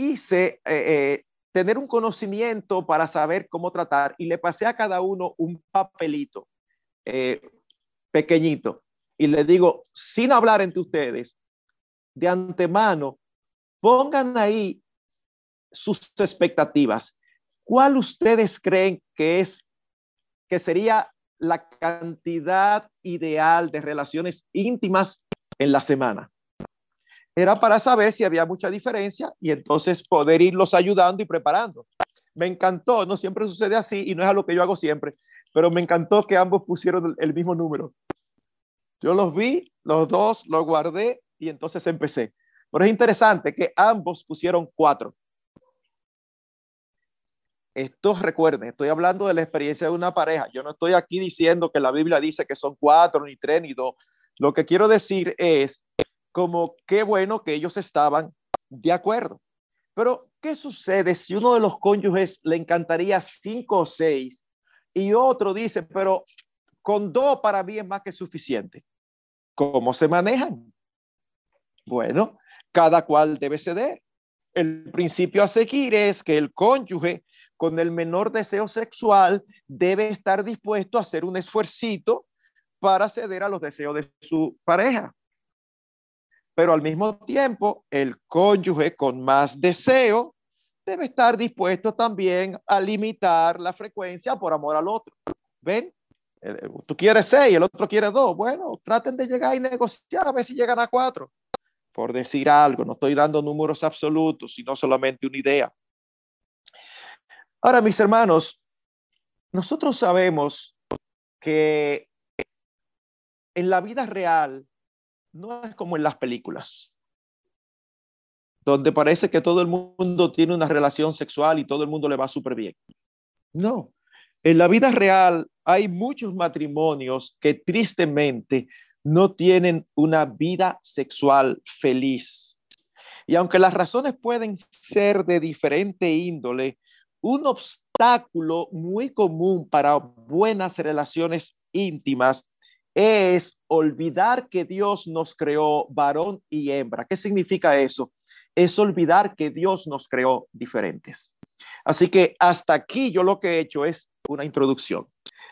quise eh, tener un conocimiento para saber cómo tratar y le pasé a cada uno un papelito pequeñito y le digo, sin hablar entre ustedes, de antemano, pongan ahí sus expectativas. ¿Cuál ustedes creen que es que sería la cantidad ideal de relaciones íntimas en la semana? Era para saber si había mucha diferencia y entonces poder irlos ayudando y preparando. Me encantó, no siempre sucede así y no es algo que yo hago siempre, pero me encantó que ambos pusieron el mismo número. Yo los vi, los dos, los guardé y entonces empecé. Pero es interesante que ambos pusieron cuatro. Esto recuerden, estoy hablando de la experiencia de una pareja. Yo no estoy aquí diciendo que la Biblia dice que son cuatro, ni tres, ni dos. Lo que quiero decir es como qué bueno que ellos estaban de acuerdo. Pero, ¿qué sucede si uno de los cónyuges le encantaría cinco o seis y otro dice, pero con dos para mí es más que suficiente? ¿Cómo se manejan? Bueno, cada cual debe ceder. El principio a seguir es que el cónyuge con el menor deseo sexual debe estar dispuesto a hacer un esfuercito para ceder a los deseos de su pareja. Pero al mismo tiempo, el cónyuge con más deseo debe estar dispuesto también a limitar la frecuencia por amor al otro. ¿Ven? Tú quieres seis, el otro quiere dos. Bueno, traten de llegar y negociar a ver si llegan a cuatro. Por decir algo, no estoy dando números absolutos, sino solamente una idea. Ahora, mis hermanos, nosotros sabemos que en la vida real no es como en las películas, donde parece que todo el mundo tiene una relación sexual y todo el mundo le va súper bien. No, en la vida real hay muchos matrimonios que tristemente no tienen una vida sexual feliz. Y aunque las razones pueden ser de diferente índole, un obstáculo muy común para buenas relaciones íntimas es olvidar que Dios nos creó varón y hembra. ¿Qué significa eso? Es olvidar que Dios nos creó diferentes. Así que hasta aquí yo lo que he hecho es una introducción.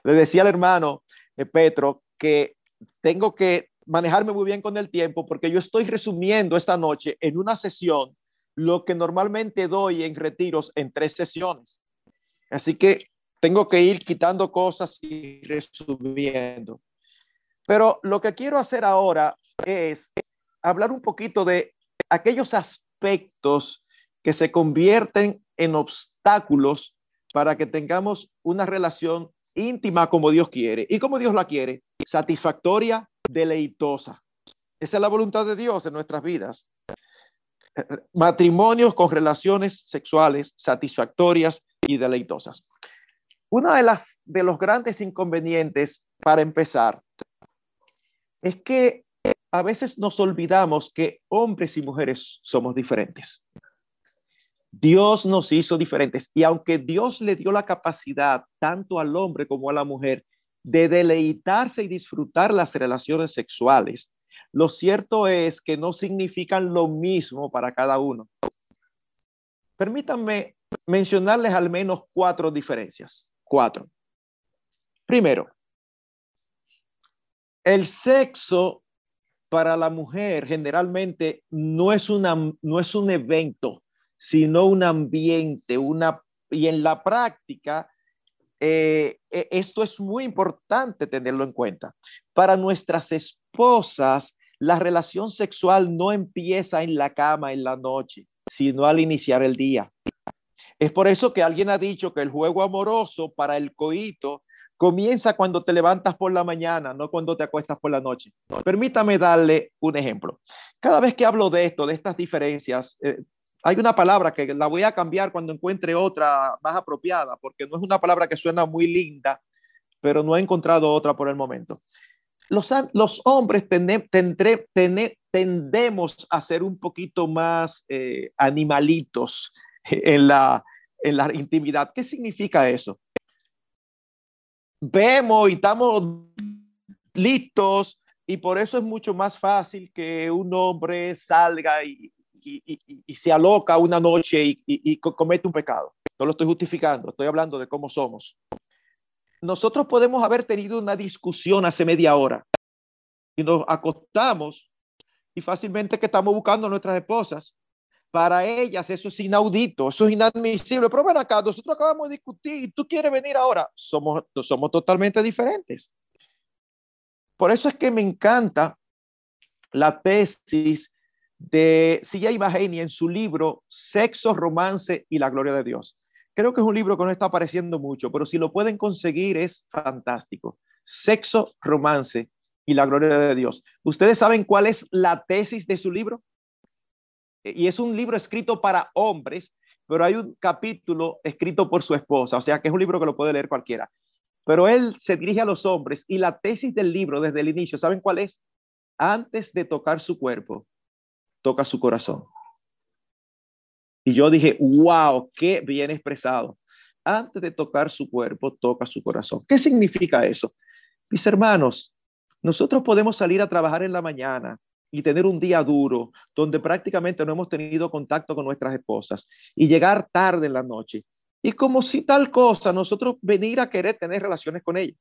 Le decía al hermano eh, Petro que tengo que manejarme muy bien con el tiempo porque yo estoy resumiendo esta noche en una sesión lo que normalmente doy en retiros en tres sesiones. Así que tengo que ir quitando cosas y resumiendo. Pero lo que quiero hacer ahora es hablar un poquito de aquellos aspectos que se convierten en obstáculos para que tengamos una relación íntima como Dios quiere. ¿Y como Dios la quiere? Satisfactoria, deleitosa. Esa es la voluntad de Dios en nuestras vidas. Matrimonios con relaciones sexuales satisfactorias y deleitosas. Una de las de los grandes inconvenientes para empezar es que a veces nos olvidamos que hombres y mujeres somos diferentes. Dios nos hizo diferentes y aunque Dios le dio la capacidad tanto al hombre como a la mujer de deleitarse y disfrutar las relaciones sexuales, lo cierto es que no significan lo mismo para cada uno. Permítanme mencionarles al menos cuatro diferencias. Cuatro. Primero, el sexo para la mujer generalmente no es, una, no es un evento, sino un ambiente, y en la práctica, eh, e, esto es muy importante tenerlo en cuenta. Para nuestras esposas, la relación sexual no empieza en la cama en la noche, sino al iniciar el día. Es por eso que alguien ha dicho que el juego amoroso para el coito comienza cuando te levantas por la mañana, no cuando te acuestas por la noche. Permítame darle un ejemplo. Cada vez que hablo de esto, de estas diferencias, eh, hay una palabra que la voy a cambiar cuando encuentre otra más apropiada, porque no es una palabra que suena muy linda, pero no he encontrado otra por el momento. Los, hombres tendemos a ser un poquito más eh, animalitos en la, en la intimidad. ¿Qué significa eso? Vemos y estamos listos y por eso es mucho más fácil que un hombre salga y, y, se aloca una noche y, comete un pecado. No lo estoy justificando, estoy hablando de cómo somos. Nosotros podemos haber tenido una discusión hace media hora y nos acostamos y fácilmente que estamos buscando a nuestras esposas. Para ellas eso es inaudito, eso es inadmisible. Pero ven acá, nosotros acabamos de discutir y tú quieres venir ahora. Somos, somos totalmente diferentes. Por eso es que me encanta la tesis de C.J. Mahaney en su libro Sexo, Romance y la Gloria de Dios. Creo que es un libro que no está apareciendo mucho, pero si lo pueden conseguir es fantástico. Sexo, Romance y la Gloria de Dios. ¿Ustedes saben cuál es la tesis de su libro? Y es un libro escrito para hombres, pero hay un capítulo escrito por su esposa, o sea que es un libro que lo puede leer cualquiera. Pero él se dirige a los hombres y la tesis del libro desde el inicio, ¿saben cuál es? Antes de tocar su cuerpo, toca su corazón. Y yo dije, wow, qué bien expresado. Antes de tocar su cuerpo, toca su corazón. ¿Qué significa eso? Mis hermanos, nosotros podemos salir a trabajar en la mañana y tener un día duro donde prácticamente no hemos tenido contacto con nuestras esposas y llegar tarde en la noche y como si tal cosa, nosotros venir a querer tener relaciones con ella.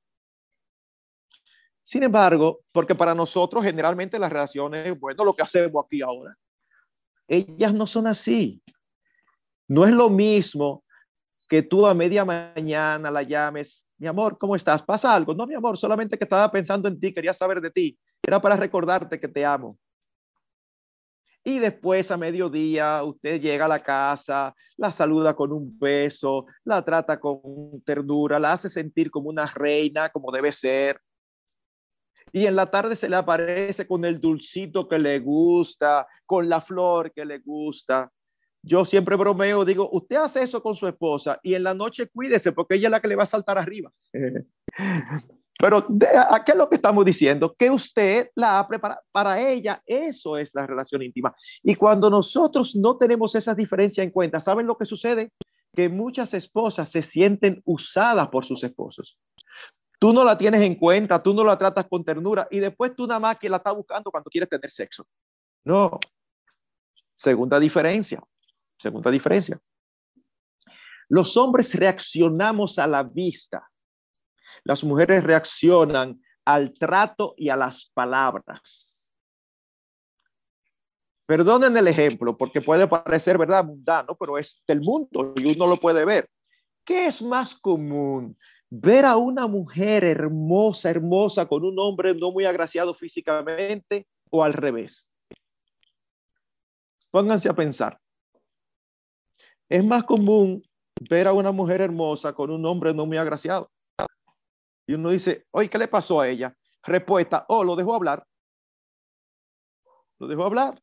Sin embargo, porque para nosotros generalmente las relaciones, bueno, lo que hacemos aquí ahora, ellas no son así. No es lo mismo que tú a media mañana la llames, mi amor, ¿cómo estás? ¿Pasa algo? No, mi amor, solamente que estaba pensando en ti, quería saber de ti. Era para recordarte que te amo. Y después a mediodía usted llega a la casa, la saluda con un beso, la trata con ternura, la hace sentir como una reina, como debe ser. Y en la tarde se le aparece con el dulcito que le gusta, con la flor que le gusta. Yo siempre bromeo, digo, usted hace eso con su esposa y en la noche cuídese porque ella es la que le va a saltar arriba. Pero ¿a qué es lo que estamos diciendo? Que usted la ha preparado para ella. Eso es la relación íntima. Y cuando nosotros no tenemos esas diferencias en cuenta, ¿saben lo que sucede? Que muchas esposas se sienten usadas por sus esposos. Tú no la tienes en cuenta, tú no la tratas con ternura y después tú nada más que la estás buscando cuando quieres tener sexo. No. Segunda diferencia. Segunda diferencia. Los hombres reaccionamos a la vista las mujeres reaccionan al trato y a las palabras. Perdonen el ejemplo, porque puede parecer, ¿verdad?, mundano, pero es del mundo y uno lo puede ver. ¿Qué es más común? Ver a una mujer hermosa, hermosa, con un hombre no muy agraciado físicamente o al revés. Pónganse a pensar. Es más común ver a una mujer hermosa con un hombre no muy agraciado. Y uno dice, oye, ¿qué le pasó a ella? Respuesta, oh, lo dejó hablar. Lo dejó hablar.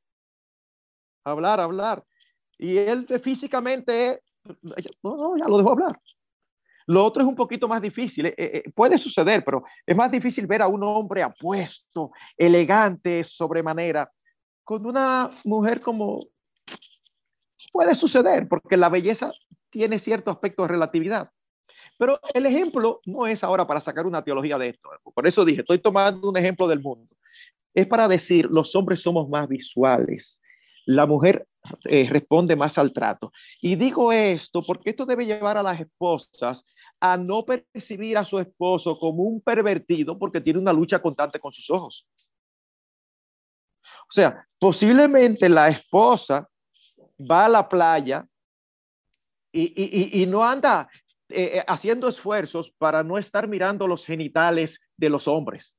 Hablar, hablar. Y él físicamente, no, no, ya lo dejó hablar. Lo otro es un poquito más difícil. Eh, eh, puede suceder, pero es más difícil ver a un hombre apuesto, elegante, sobremanera, con una mujer como puede suceder, porque la belleza tiene cierto aspecto de relatividad. Pero el ejemplo no es ahora para sacar una teología de esto. Por eso dije, estoy tomando un ejemplo del mundo. Es para decir, los hombres somos más visuales. La mujer eh, responde más al trato. Y digo esto porque esto debe llevar a las esposas a no percibir a su esposo como un pervertido porque tiene una lucha constante con sus ojos. O sea, posiblemente la esposa va a la playa y, y, no anda eh, eh, haciendo esfuerzos para no estar mirando los genitales de los hombres.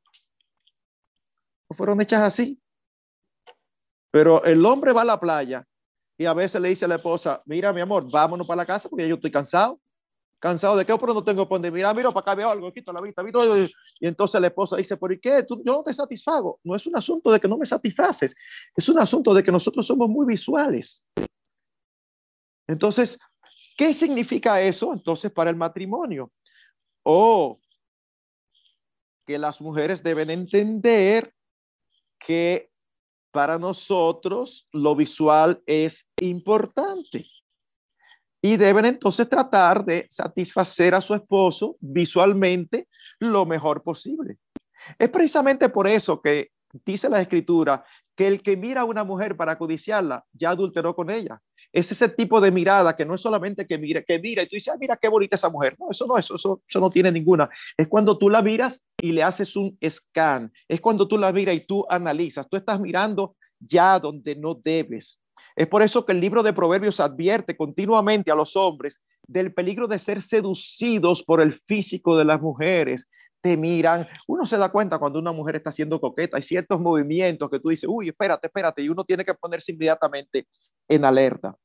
¿No fueron hechas así? Pero el hombre va a la playa y a veces le dice a la esposa, mira mi amor, vámonos para la casa porque yo estoy cansado. ¿Cansado de qué? Pero no tengo por Mira, mira, para acá veo algo, quito la vista. Y entonces la esposa dice, ¿por qué? Tú, yo no te satisfago. No es un asunto de que no me satisfaces. Es un asunto de que nosotros somos muy visuales. Entonces, ¿Qué significa eso entonces para el matrimonio? O que las mujeres deben entender que para nosotros lo visual es importante y deben entonces tratar de satisfacer a su esposo visualmente lo mejor posible. Es precisamente por eso que dice la escritura que el que mira a una mujer para codiciarla ya adulteró con ella. Es ese tipo de mirada que no es solamente que mira, que mira y tú dices, ah, mira qué bonita esa mujer. No, eso no, eso, eso, eso no tiene ninguna. Es cuando tú la miras y le haces un scan. Es cuando tú la miras y tú analizas. Tú estás mirando ya donde no debes. Es por eso que el libro de Proverbios advierte continuamente a los hombres del peligro de ser seducidos por el físico de las mujeres. Te miran, uno se da cuenta cuando una mujer está siendo coqueta, hay ciertos movimientos que tú dices, uy, espérate, espérate, y uno tiene que ponerse inmediatamente en alerta.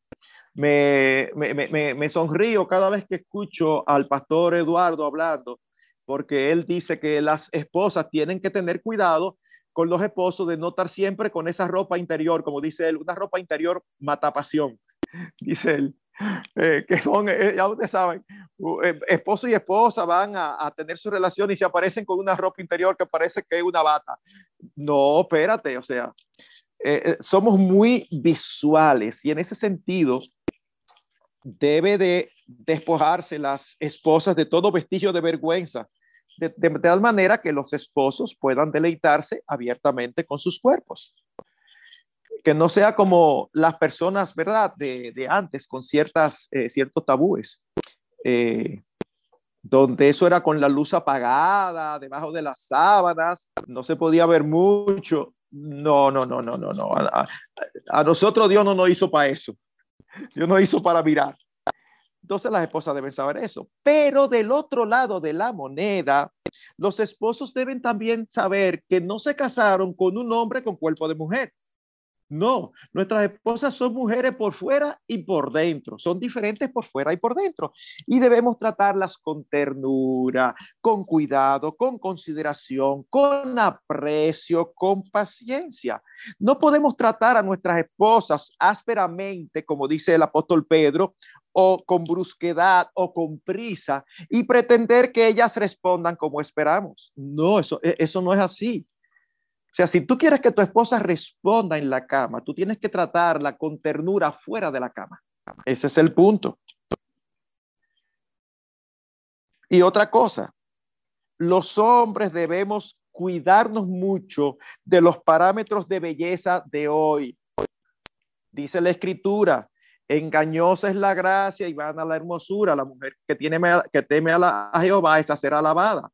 Me, me, me, me sonrío cada vez que escucho al pastor Eduardo hablando, porque él dice que las esposas tienen que tener cuidado con los esposos de no estar siempre con esa ropa interior, como dice él, una ropa interior mata pasión, dice él. Eh, que son, eh, ya ustedes saben, eh, esposo y esposa van a, tener su relación y se aparecen con una ropa interior que parece que es una bata. No, espérate, o sea, somos muy visuales y en ese sentido debe de despojarse las esposas de todo vestigio de vergüenza de, tal manera que los esposos puedan deleitarse abiertamente con sus cuerpos. Que no sea como las personas, ¿verdad?, de, antes, con ciertas, eh, ciertos tabúes, eh, donde eso era con la luz apagada, debajo de las sábanas, no se podía ver mucho. No, no, no, no, no, no. A, a nosotros Dios no nos hizo para eso. Dios nos hizo para mirar. Entonces las esposas deben saber eso. Pero del otro lado de la moneda, los esposos deben también saber que no se casaron con un hombre con cuerpo de mujer. No, nuestras esposas son mujeres por fuera y por dentro, son diferentes por fuera y por dentro. Y debemos tratarlas con ternura, con cuidado, con consideración, con aprecio, con paciencia. No podemos tratar a nuestras esposas ásperamente, como dice el apóstol Pedro, o con brusquedad o con prisa y pretender que ellas respondan como esperamos. No, eso, e, eso no es así. O sea, si tú quieres que tu esposa responda en la cama, tú tienes que tratarla con ternura fuera de la cama. Ese es el punto. Y otra cosa, los hombres debemos cuidarnos mucho de los parámetros de belleza de hoy. Dice la escritura, engañosa es la gracia y van a la hermosura. La mujer que, tiene, que teme a, la, a Jehová esa será alabada.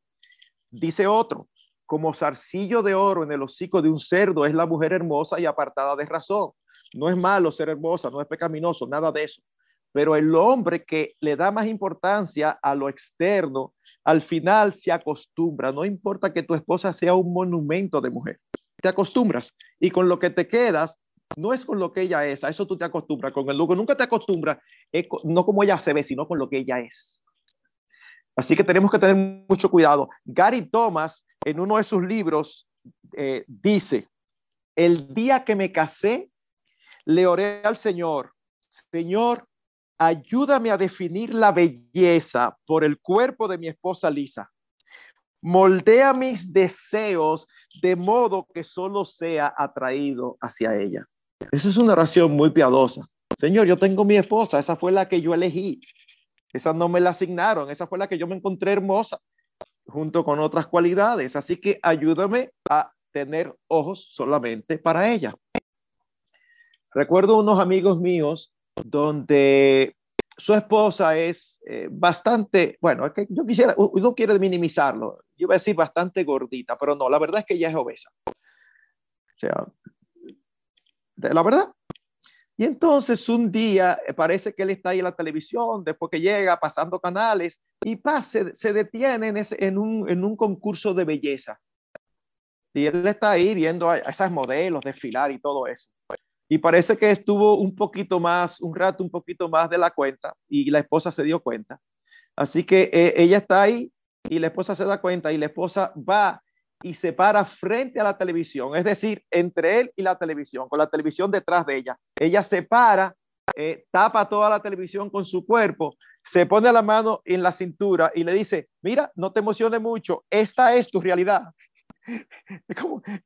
Dice otro, como zarcillo de oro en el hocico de un cerdo es la mujer hermosa y apartada de razón. No es malo ser hermosa, no es pecaminoso, nada de eso. Pero el hombre que le da más importancia a lo externo, al final se acostumbra. No importa que tu esposa sea un monumento de mujer. Te acostumbras y con lo que te quedas no es con lo que ella es, a eso tú te acostumbras. Con el que nunca te acostumbras, es no como ella se ve, sino con lo que ella es. Así que tenemos que tener mucho cuidado. Gary Thomas, en uno de sus libros, eh, dice, el día que me casé, le oré al Señor, Señor, ayúdame a definir la belleza por el cuerpo de mi esposa Lisa. Moldea mis deseos de modo que solo sea atraído hacia ella. Esa es una oración muy piadosa. Señor, yo tengo mi esposa, esa fue la que yo elegí. Esa no me la asignaron, esa fue la que yo me encontré hermosa, junto con otras cualidades. Así que ayúdame a tener ojos solamente para ella. Recuerdo unos amigos míos donde su esposa es eh, bastante, bueno, es que yo quisiera, uno quiere minimizarlo, yo iba a decir bastante gordita, pero no, la verdad es que ella es obesa. O sea, la verdad, y entonces un día eh, parece que él está ahí en la televisión, después que llega pasando canales y pase, se detiene en, un, en un concurso de belleza. Y él está ahí viendo a esas modelos desfilar y todo eso. Y parece que estuvo un poquito más, un rato un poquito más de la cuenta y la esposa se dio cuenta. Así que eh, ella está ahí y la esposa se da cuenta y la esposa va y se para frente a la televisión, es decir, entre él y la televisión, con la televisión detrás de ella. Ella se para, eh, tapa toda la televisión con su cuerpo, se pone la mano en la cintura y le dice, mira, no te emociones mucho, esta es tu realidad. Es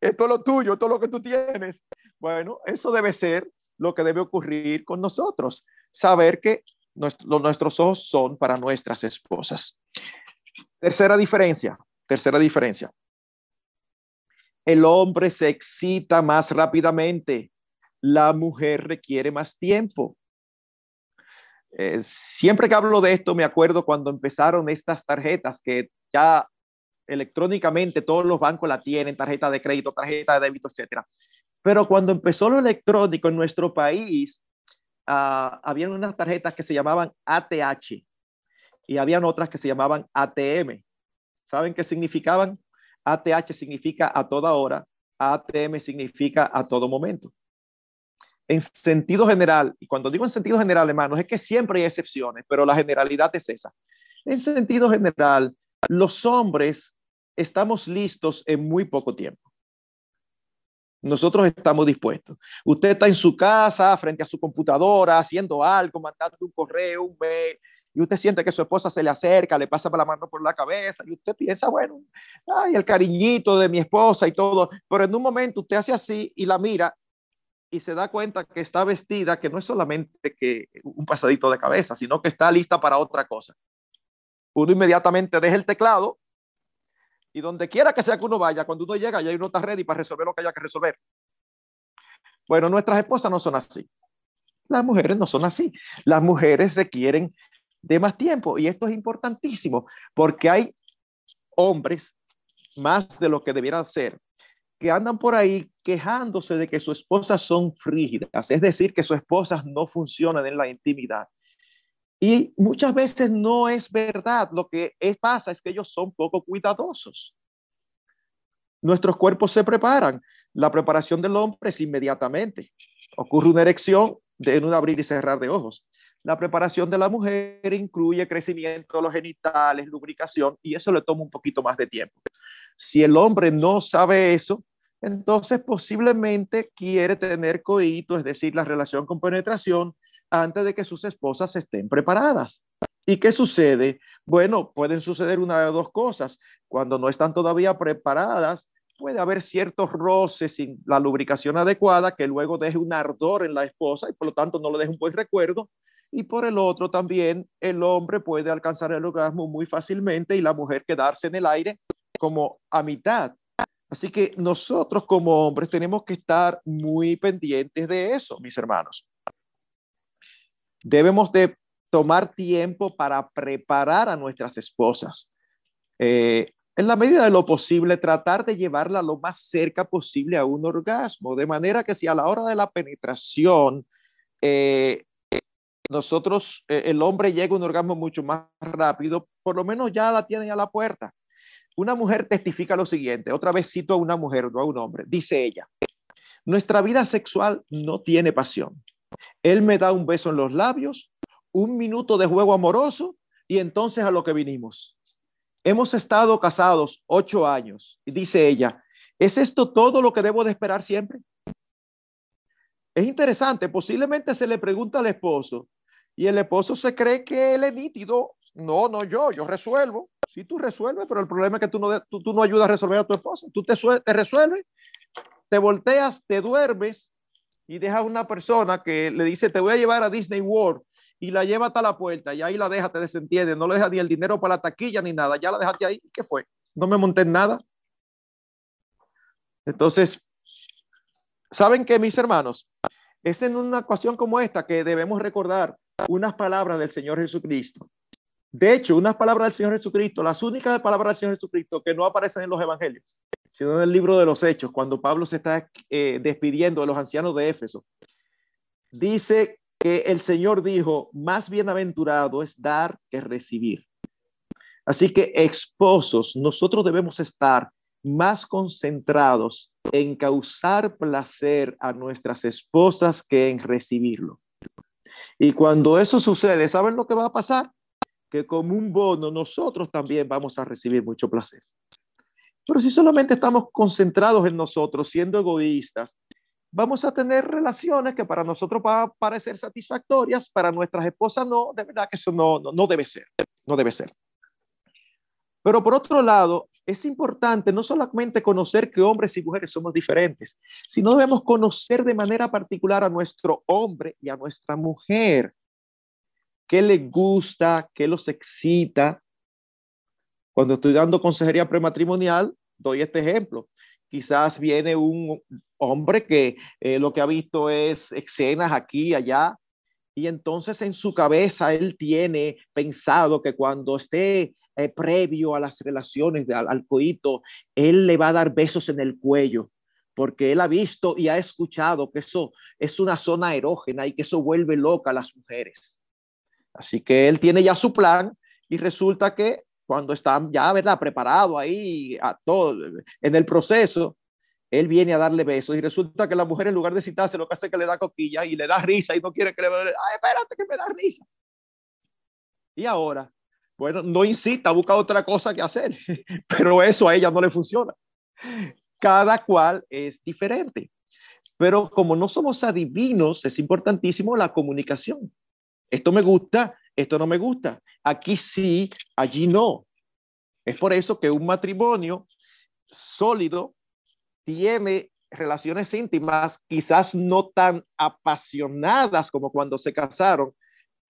esto es lo tuyo, esto es lo que tú tienes. Bueno, eso debe ser lo que debe ocurrir con nosotros, saber que nuestros ojos son para nuestras esposas. Tercera diferencia, tercera diferencia. El hombre se excita más rápidamente. La mujer requiere más tiempo. Eh, siempre que hablo de esto, me acuerdo cuando empezaron estas tarjetas que ya electrónicamente todos los bancos la tienen, tarjeta de crédito, tarjeta de débito, etcétera. Pero cuando empezó lo electrónico en nuestro país, uh, habían unas tarjetas que se llamaban ATH y habían otras que se llamaban ATM. ¿Saben qué significaban? ATH significa a toda hora, ATM significa a todo momento. En sentido general, y cuando digo en sentido general, hermanos, es que siempre hay excepciones, pero la generalidad es esa. En sentido general, los hombres estamos listos en muy poco tiempo. Nosotros estamos dispuestos. Usted está en su casa, frente a su computadora, haciendo algo, mandando un correo, un mail, y usted siente que su esposa se le acerca, le pasa la mano por la cabeza, y usted piensa, bueno, ay, el cariñito de mi esposa y todo, pero en un momento usted hace así y la mira y se da cuenta que está vestida, que no es solamente que un pasadito de cabeza, sino que está lista para otra cosa. Uno inmediatamente deja el teclado y donde quiera que sea que uno vaya, cuando uno llega, ya uno está ready para resolver lo que haya que resolver. Bueno, nuestras esposas no son así. Las mujeres no son así. Las mujeres requieren de más tiempo y esto es importantísimo porque hay hombres más de lo que debieran ser que andan por ahí quejándose de que sus esposas son frígidas, es decir, que sus esposas no funcionan en la intimidad. Y muchas veces no es verdad. Lo que es, pasa es que ellos son poco cuidadosos. Nuestros cuerpos se preparan. La preparación del hombre es inmediatamente. Ocurre una erección de, en un abrir y cerrar de ojos. La preparación de la mujer incluye crecimiento de los genitales, lubricación, y eso le toma un poquito más de tiempo. Si el hombre no sabe eso, entonces posiblemente quiere tener coito, es decir, la relación con penetración, antes de que sus esposas estén preparadas. ¿Y qué sucede? Bueno, pueden suceder una de dos cosas. Cuando no están todavía preparadas, puede haber ciertos roces sin la lubricación adecuada que luego deje un ardor en la esposa y por lo tanto no le deje un buen recuerdo. Y por el otro también, el hombre puede alcanzar el orgasmo muy fácilmente y la mujer quedarse en el aire como a mitad. Así que nosotros como hombres tenemos que estar muy pendientes de eso, mis hermanos. Debemos de tomar tiempo para preparar a nuestras esposas. Eh, en la medida de lo posible, tratar de llevarla lo más cerca posible a un orgasmo, de manera que si a la hora de la penetración eh, nosotros, eh, el hombre llega a un orgasmo mucho más rápido, por lo menos ya la tiene a la puerta. Una mujer testifica lo siguiente, otra vez cito a una mujer, no a un hombre, dice ella, nuestra vida sexual no tiene pasión. Él me da un beso en los labios, un minuto de juego amoroso y entonces a lo que vinimos. Hemos estado casados ocho años y dice ella, ¿es esto todo lo que debo de esperar siempre? Es interesante, posiblemente se le pregunta al esposo y el esposo se cree que él es nítido. No, no yo, yo resuelvo. Si tú resuelves, pero el problema es que tú no, tú, no ayudas a resolver a tu esposa. Tú te, te resuelves, te volteas, te duermes y deja a una persona que le dice, te voy a llevar a Disney World y la lleva hasta la puerta y ahí la deja, te desentiende, no le deja ni el dinero para la taquilla ni nada, ya la dejaste ahí, ¿qué fue? No me monté en nada. Entonces, ¿saben qué, mis hermanos? Es en una ocasión como esta que debemos recordar unas palabras del Señor Jesucristo. De hecho, unas palabras del Señor Jesucristo, las únicas palabras del Señor Jesucristo que no aparecen en los evangelios sino en el libro de los Hechos, cuando Pablo se está eh, despidiendo de los ancianos de Éfeso, dice que el Señor dijo, más bienaventurado es dar que recibir. Así que, esposos, nosotros debemos estar más concentrados en causar placer a nuestras esposas que en recibirlo. Y cuando eso sucede, ¿saben lo que va a pasar? Que como un bono nosotros también vamos a recibir mucho placer. Pero si solamente estamos concentrados en nosotros, siendo egoístas, vamos a tener relaciones que para nosotros van a parecer satisfactorias, para nuestras esposas no, de verdad que eso no, no, no debe ser, no debe ser. Pero por otro lado, es importante no solamente conocer que hombres y mujeres somos diferentes, sino debemos conocer de manera particular a nuestro hombre y a nuestra mujer. ¿Qué les gusta? ¿Qué los excita? Cuando estoy dando consejería prematrimonial, doy este ejemplo. quizás viene un hombre que eh, lo que ha visto es escenas aquí y allá, y entonces en su cabeza él tiene pensado que cuando esté eh, previo a las relaciones, al, al coito, él le va a dar besos en el cuello, porque él ha visto y ha escuchado que eso es una zona erógena y que eso vuelve loca a las mujeres. Así que él tiene ya su plan y resulta que cuando está ya, ¿verdad? Preparado ahí a todo en el proceso, él viene a darle besos y resulta que la mujer en lugar de citarse lo que hace es que le da coquilla y le da risa y no quiere que le ay, espérate que me da risa. Y ahora, bueno, no incita, busca otra cosa que hacer, pero eso a ella no le funciona. Cada cual es diferente. Pero como no somos adivinos, es importantísimo la comunicación. Esto me gusta, esto no me gusta. Aquí sí, allí no. Es por eso que un matrimonio sólido tiene relaciones íntimas, quizás no tan apasionadas como cuando se casaron,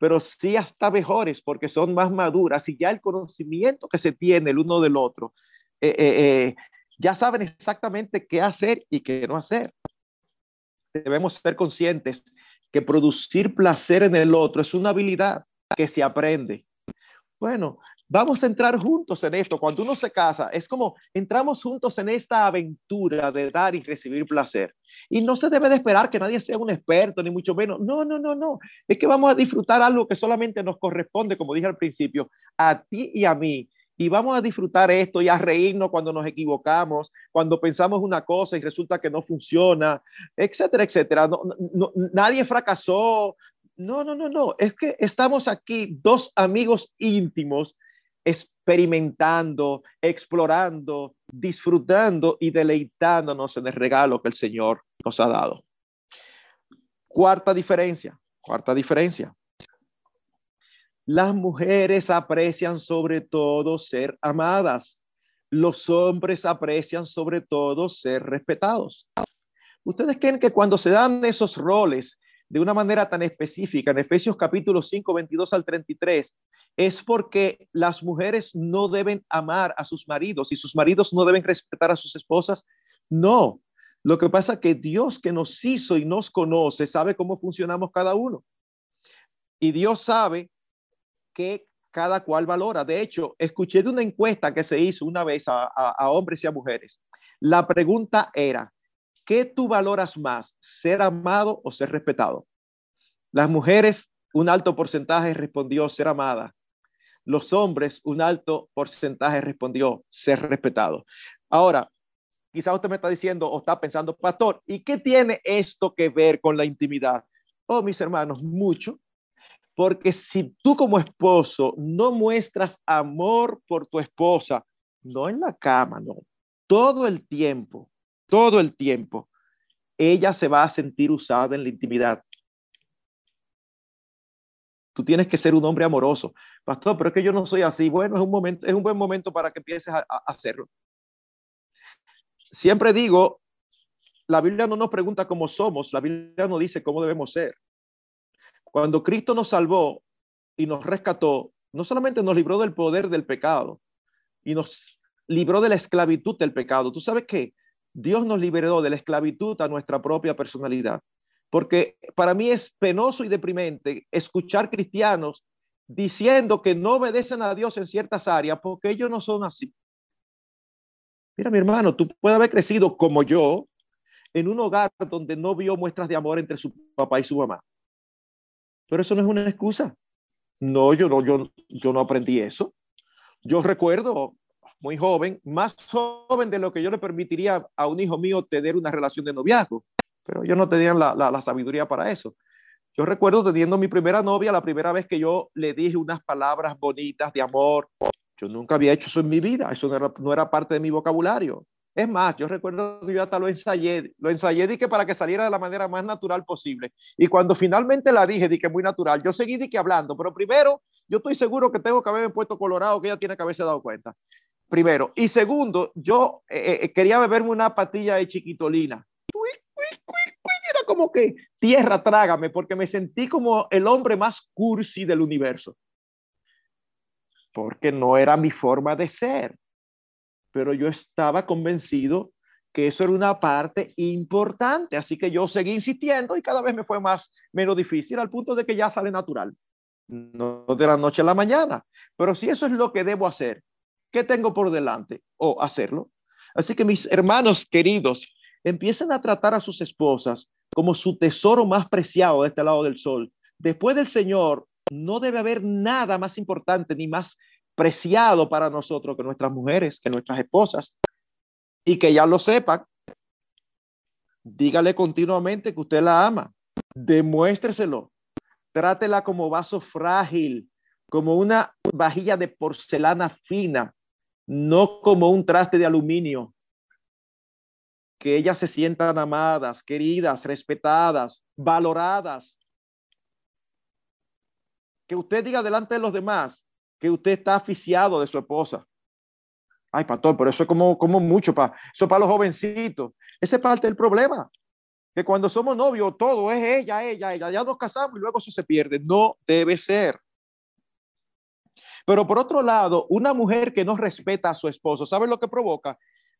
pero sí hasta mejores porque son más maduras y ya el conocimiento que se tiene el uno del otro, eh, eh, eh, ya saben exactamente qué hacer y qué no hacer. Debemos ser conscientes que producir placer en el otro es una habilidad que se aprende. Bueno, vamos a entrar juntos en esto. Cuando uno se casa, es como entramos juntos en esta aventura de dar y recibir placer. Y no se debe de esperar que nadie sea un experto, ni mucho menos. No, no, no, no. Es que vamos a disfrutar algo que solamente nos corresponde, como dije al principio, a ti y a mí. Y vamos a disfrutar esto y a reírnos cuando nos equivocamos, cuando pensamos una cosa y resulta que no funciona, etcétera, etcétera. nadie fracasó, no, no, no, no. Es que estamos aquí dos amigos íntimos experimentando, explorando, disfrutando y deleitándonos en el regalo que el Señor nos ha dado. Cuarta diferencia, cuarta diferencia. Las mujeres aprecian sobre todo ser amadas. Los hombres aprecian sobre todo ser respetados. ¿Ustedes creen que cuando se dan esos roles de una manera tan específica en Efesios capítulo 5, 22 al 33, es porque las mujeres no deben amar a sus maridos y sus maridos no deben respetar a sus esposas. No, lo que pasa que Dios que nos hizo y nos conoce sabe cómo funcionamos cada uno. Y Dios sabe que cada cual valora. De hecho, escuché de una encuesta que se hizo una vez a, a hombres y a mujeres. La pregunta era, ¿qué tú valoras más, ser amado o ser respetado? Las mujeres, un alto porcentaje respondió ser amada. Los hombres, un alto porcentaje respondió ser respetado. Ahora, quizá usted me está diciendo o está pensando, pastor, ¿y qué tiene esto que ver con la intimidad? Oh, mis hermanos, mucho. Porque si tú como esposo no muestras amor por tu esposa, no en la cama, no, todo el tiempo, todo el tiempo, ella se va a sentir usada en la intimidad. Tú tienes que ser un hombre amoroso. Pastor, pero es que yo no soy así. Bueno, es un momento, es un buen momento para que empieces a, hacerlo. Siempre digo, la Biblia no nos pregunta cómo somos, la Biblia nos dice cómo debemos ser. Cuando Cristo nos salvó y nos rescató, no solamente nos libró del poder del pecado y nos libró de la esclavitud del pecado. ¿Tú sabes qué? Dios nos liberó de la esclavitud a nuestra propia personalidad. Porque para mí es penoso y deprimente escuchar cristianos diciendo que no obedecen a Dios en ciertas áreas porque ellos no son así. Mira, mi hermano, tú puedes haber crecido como yo en un hogar donde no vio muestras de amor entre su papá y su mamá. Pero eso no es una excusa. No, yo no, yo, yo no aprendí eso. Yo recuerdo muy joven, más joven de lo que yo le permitiría a un hijo mío tener una relación de noviazgo, pero yo no tenía la, la, sabiduría para eso. Yo recuerdo teniendo mi primera novia, la primera vez que yo le dije unas palabras bonitas de amor. Yo nunca había hecho eso en mi vida, eso no era, no era parte de mi vocabulario. Es más, yo recuerdo que yo hasta lo ensayé, lo ensayé dije para que saliera de la manera más natural posible. Y cuando finalmente la dije, dije muy natural, yo seguí dije hablando, pero primero, yo estoy seguro que tengo que haberme puesto colorado, que ella tiene que haberse dado cuenta primero. Y segundo, yo eh, eh, quería beberme una patilla de chiquitolina. Era como que tierra, trágame, porque me sentí como el hombre más cursi del universo. Porque no era mi forma de ser. Pero yo estaba convencido que eso era una parte importante. Así que yo seguí insistiendo y cada vez me fue más, menos difícil al punto de que ya sale natural. No de la noche a la mañana. Pero si eso es lo que debo hacer, ¿qué tengo por delante? O hacerlo. Así que mis hermanos queridos, empiecen a tratar a sus esposas como su tesoro más preciado de este lado del sol. Después del Señor, no debe haber nada más importante ni más preciado para nosotros que nuestras mujeres, que nuestras esposas, y que ya lo sepan. Dígale continuamente que usted la ama, demuéstreselo, trátela como vaso frágil, como una vajilla de porcelana fina, no como un traste de aluminio. Que ellas se sientan amadas, queridas, respetadas, valoradas. Que usted diga delante de los demás que usted está aficiado de su esposa. Ay, pastor, pero eso es como, como mucho, para eso para los jovencitos. Ese es parte del problema. Que cuando somos novios, todo es ella, ella, ella. Ya nos casamos y luego eso se pierde. No debe ser. Pero por otro lado, una mujer que no respeta a su esposo, ¿sabe lo que provoca?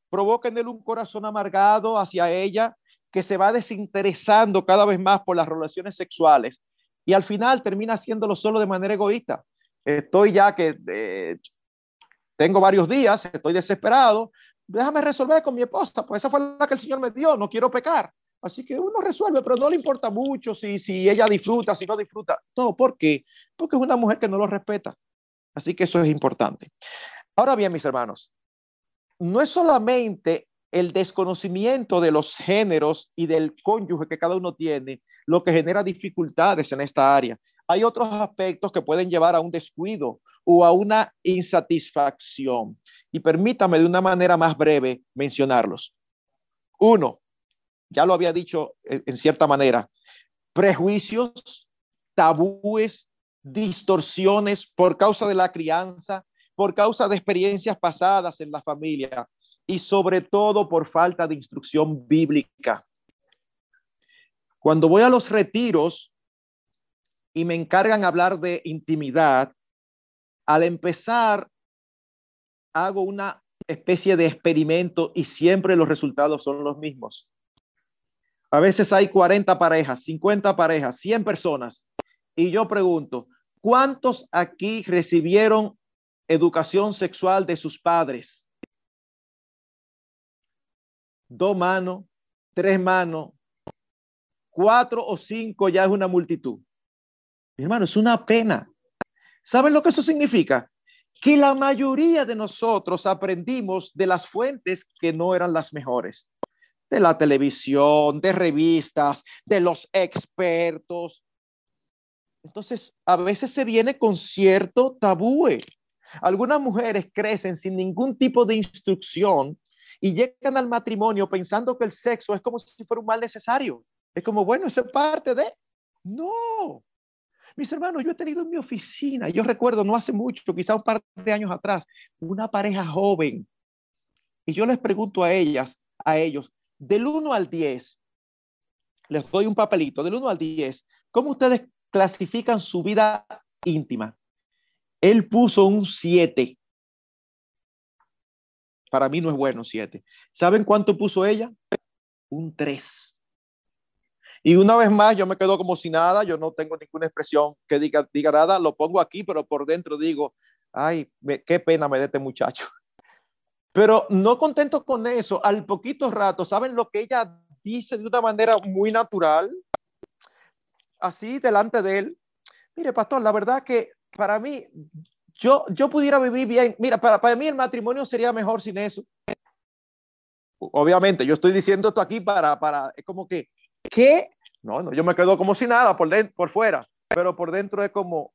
Provoca en él un corazón amargado hacia ella que se va desinteresando cada vez más por las relaciones sexuales y al final termina haciéndolo solo de manera egoísta. Estoy ya que eh, tengo varios días, estoy desesperado, déjame resolver con mi esposa, pues esa fue la que el Señor me dio, no quiero pecar. Así que uno resuelve, pero no le importa mucho si, si ella disfruta, si no disfruta. No, ¿por qué? Porque es una mujer que no lo respeta. Así que eso es importante. Ahora bien, mis hermanos, no es solamente el desconocimiento de los géneros y del cónyuge que cada uno tiene lo que genera dificultades en esta área. Hay otros aspectos que pueden llevar a un descuido o a una insatisfacción. Y permítame de una manera más breve mencionarlos. Uno, ya lo había dicho en cierta manera, prejuicios, tabúes, distorsiones por causa de la crianza, por causa de experiencias pasadas en la familia y sobre todo por falta de instrucción bíblica. Cuando voy a los retiros y me encargan hablar de intimidad, al empezar hago una especie de experimento y siempre los resultados son los mismos. A veces hay 40 parejas, 50 parejas, 100 personas y yo pregunto, ¿cuántos aquí recibieron educación sexual de sus padres? Dos manos, tres manos, cuatro o cinco ya es una multitud. Mi hermano, es una pena. ¿Saben lo que eso significa? Que la mayoría de nosotros aprendimos de las fuentes que no eran las mejores. De la televisión, de revistas, de los expertos, entonces, a veces se viene con cierto tabú. Algunas mujeres crecen sin ningún tipo de instrucción y llegan al matrimonio pensando que el sexo es como si fuera un mal necesario. Es como, bueno, eso es parte de... No. Mis hermanos, yo he tenido en mi oficina, yo recuerdo no hace mucho, quizá un par de años atrás, una pareja joven. Y yo les pregunto a ellas, a ellos, del 1 al 10, les doy un papelito, del 1 al 10, ¿cómo ustedes clasifican su vida íntima. Él puso un 7. Para mí no es bueno 7. ¿Saben cuánto puso ella? Un 3. Y una vez más, yo me quedo como si nada, yo no tengo ninguna expresión que diga, diga nada, lo pongo aquí, pero por dentro digo, ay, qué pena me de este muchacho. Pero no contento con eso, al poquito rato, ¿saben lo que ella dice de una manera muy natural? Así delante de él. Mire, pastor, la verdad que para mí, yo, yo pudiera vivir bien. Mira, para, para mí el matrimonio sería mejor sin eso. Obviamente, yo estoy diciendo esto aquí para, para, es como que, ¿qué? No, no, yo me quedo como si nada por, dentro, por fuera, pero por dentro es como,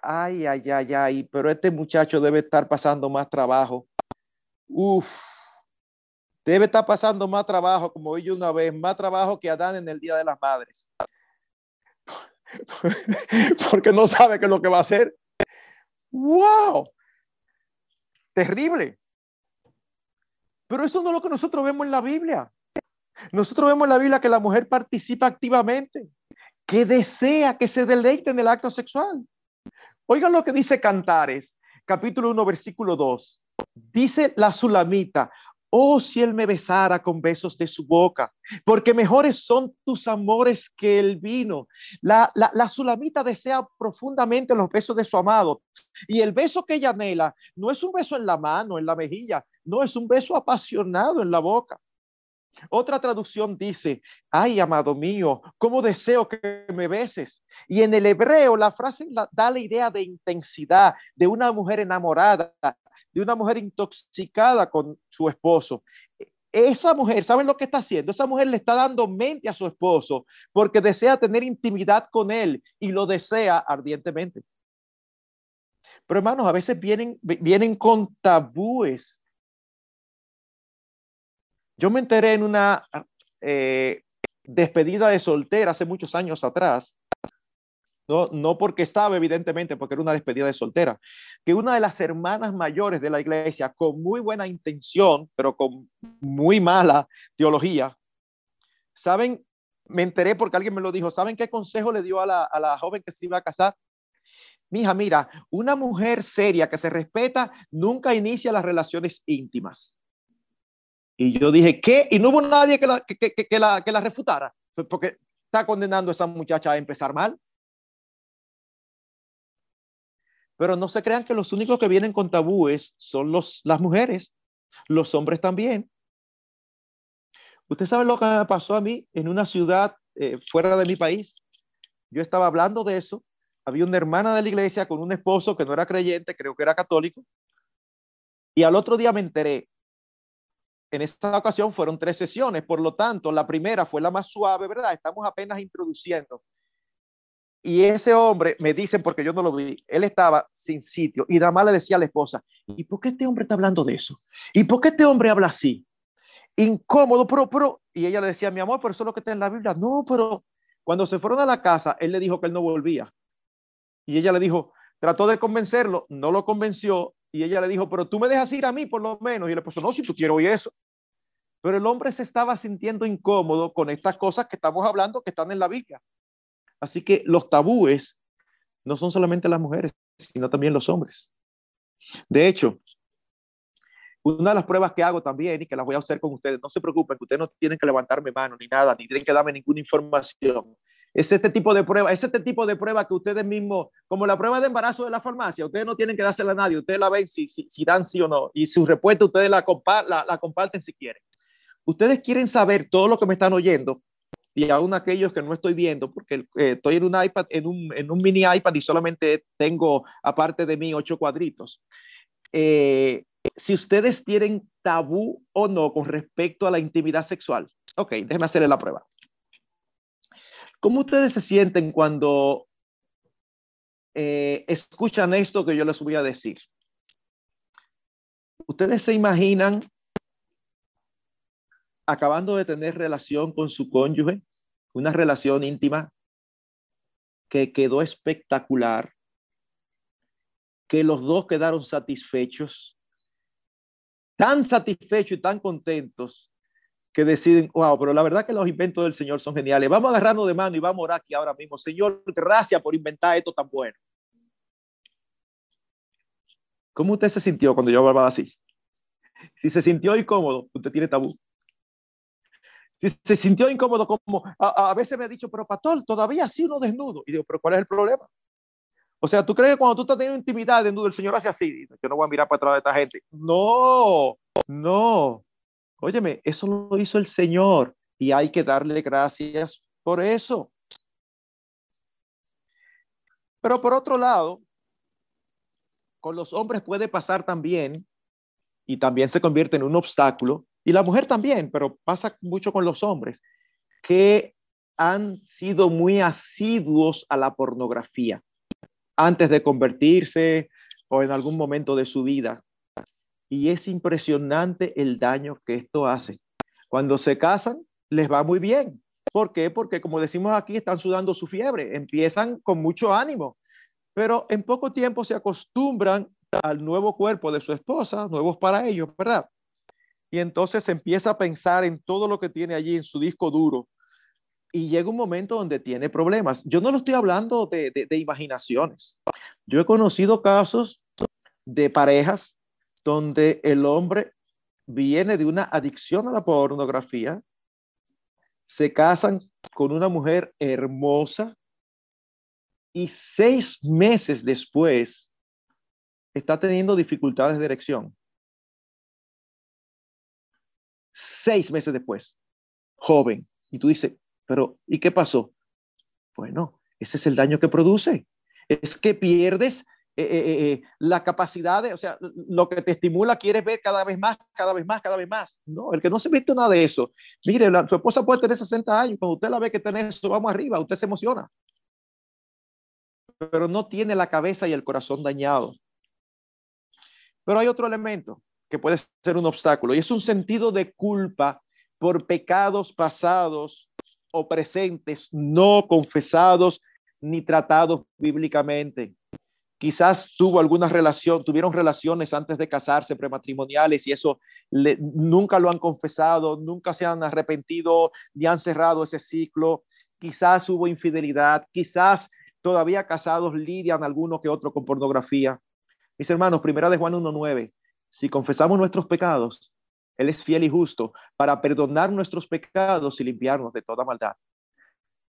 ay, ay, ay, ay, pero este muchacho debe estar pasando más trabajo. Uf, debe estar pasando más trabajo, como yo una vez, más trabajo que Adán en el Día de las Madres. porque no sabe qué es lo que va a hacer. ¡Wow! Terrible. Pero eso no es lo que nosotros vemos en la Biblia. Nosotros vemos en la Biblia que la mujer participa activamente, que desea que se deleite en el acto sexual. Oigan lo que dice Cantares, capítulo 1, versículo 2. Dice la Sulamita, Oh, si él me besara con besos de su boca, porque mejores son tus amores que el vino. La, la, la sulamita desea profundamente los besos de su amado. Y el beso que ella anhela no es un beso en la mano, en la mejilla, no es un beso apasionado en la boca. Otra traducción dice, ay, amado mío, cómo deseo que me beses. Y en el hebreo la frase da la idea de intensidad, de una mujer enamorada, de una mujer intoxicada con su esposo. Esa mujer, ¿saben lo que está haciendo? Esa mujer le está dando mente a su esposo porque desea tener intimidad con él y lo desea ardientemente. Pero hermanos, a veces vienen, vienen con tabúes. Yo me enteré en una eh, despedida de soltera hace muchos años atrás no, no porque estaba, evidentemente, porque era una despedida de soltera, que una de las hermanas mayores de la iglesia, con muy buena intención, pero con muy mala teología, ¿saben? Me enteré porque alguien me lo dijo. ¿Saben qué consejo le dio a la, a la joven que se iba a casar? Mija, mira, una mujer seria que se respeta nunca inicia las relaciones íntimas. Y yo dije, ¿qué? Y no hubo nadie que la, que, la, que la refutara, porque está condenando a esa muchacha a empezar mal. Pero no se crean que los únicos que vienen con tabúes son los, las mujeres, los hombres también. Usted sabe lo que me pasó a mí en una ciudad eh, fuera de mi país. Yo estaba hablando de eso. Había una hermana de la iglesia con un esposo que no era creyente, creo que era católico. Y al otro día me enteré. En esta ocasión fueron tres sesiones, por lo tanto, la primera fue la más suave, ¿verdad? Estamos apenas introduciendo y ese hombre, me dicen, porque yo no lo vi, él estaba sin sitio y más le decía a la esposa, ¿y por qué este hombre está hablando de eso? ¿Y por qué este hombre habla así? Incómodo, pero, pero, y ella le decía, mi amor, pero eso es lo que está en la Biblia. No, pero cuando se fueron a la casa, él le dijo que él no volvía. Y ella le dijo, trató de convencerlo, no lo convenció, y ella le dijo, pero tú me dejas ir a mí por lo menos. Y le puso, no, si tú quiero oír eso. Pero el hombre se estaba sintiendo incómodo con estas cosas que estamos hablando que están en la Biblia. Así que los tabúes no son solamente las mujeres, sino también los hombres. De hecho, una de las pruebas que hago también y que las voy a hacer con ustedes, no se preocupen, que ustedes no tienen que levantarme mano ni nada, ni tienen que darme ninguna información. Es este tipo de prueba, es este tipo de prueba que ustedes mismos, como la prueba de embarazo de la farmacia, ustedes no tienen que dársela a nadie, ustedes la ven si, si, si dan sí o no, y su respuesta ustedes la, comparten si quieren. Ustedes quieren saber todo lo que me están oyendo, y aún aquellos que no estoy viendo, porque eh, estoy en un iPad, en un, en un, mini iPad y solamente tengo, aparte de mí, ocho cuadritos. Eh, si ustedes tienen tabú o no con respecto a la intimidad sexual. Ok, déjenme hacerle la prueba. ¿Cómo ustedes se sienten cuando eh, escuchan esto que yo les voy a decir? ¿Ustedes se imaginan acabando de tener relación con su cónyuge, una relación íntima que quedó espectacular, que los dos quedaron satisfechos, tan satisfechos y tan contentos que deciden, wow, pero la verdad que los inventos del Señor son geniales. Vamos a agarrarnos de mano y vamos a orar aquí ahora mismo. Señor, gracias por inventar esto tan bueno. ¿Cómo usted se sintió cuando yo hablaba así? Si se sintió incómodo, usted tiene tabú. Si se sintió incómodo, como a, veces me ha dicho, pero pastor, todavía sí uno desnudo. Y digo, pero ¿cuál es el problema? O sea, ¿tú crees que cuando tú estás teniendo intimidad desnudo, el Señor hace así? Yo no voy a mirar para atrás de esta gente. No, no. Óyeme, eso lo hizo el Señor y hay que darle gracias por eso. Pero por otro lado, con los hombres puede pasar también y también se convierte en un obstáculo y la mujer también, pero pasa mucho con los hombres, que han sido muy asiduos a la pornografía antes de convertirse o en algún momento de su vida. Y es impresionante el daño que esto hace. Cuando se casan, les va muy bien. ¿Por qué? Porque como decimos aquí, están sudando su fiebre, empiezan con mucho ánimo, pero en poco tiempo se acostumbran al nuevo cuerpo de su esposa, nuevos para ellos, ¿verdad? Y entonces empieza a pensar en todo lo que tiene allí en su disco duro y llega un momento donde tiene problemas. Yo no lo estoy hablando de, de, imaginaciones. Yo he conocido casos de parejas donde el hombre viene de una adicción a la pornografía, se casan con una mujer hermosa y seis meses después está teniendo dificultades de erección. Seis meses después, joven. Y tú dices, pero ¿y qué pasó? Bueno, ese es el daño que produce. Es que pierdes eh, eh, eh, la capacidad de, o sea, lo que te estimula, quieres ver cada vez más, cada vez más, cada vez más. No, el que no se visto nada de eso. Mire, su esposa puede tener 60 años, cuando usted la ve que tiene eso, vamos arriba, usted se emociona. Pero no tiene la cabeza y el corazón dañado. Pero hay otro elemento que puede ser un obstáculo y es un sentido de culpa por pecados pasados o presentes no confesados ni tratados bíblicamente. Quizás tuvo alguna relación, tuvieron relaciones antes de casarse, prematrimoniales, y eso nunca lo han confesado, nunca se han arrepentido ni han cerrado ese ciclo. Quizás hubo infidelidad, quizás todavía casados lidian alguno que otro con pornografía. Mis hermanos, primera de Juan 1.9, si confesamos nuestros pecados, Él es fiel y justo para perdonar nuestros pecados y limpiarnos de toda maldad.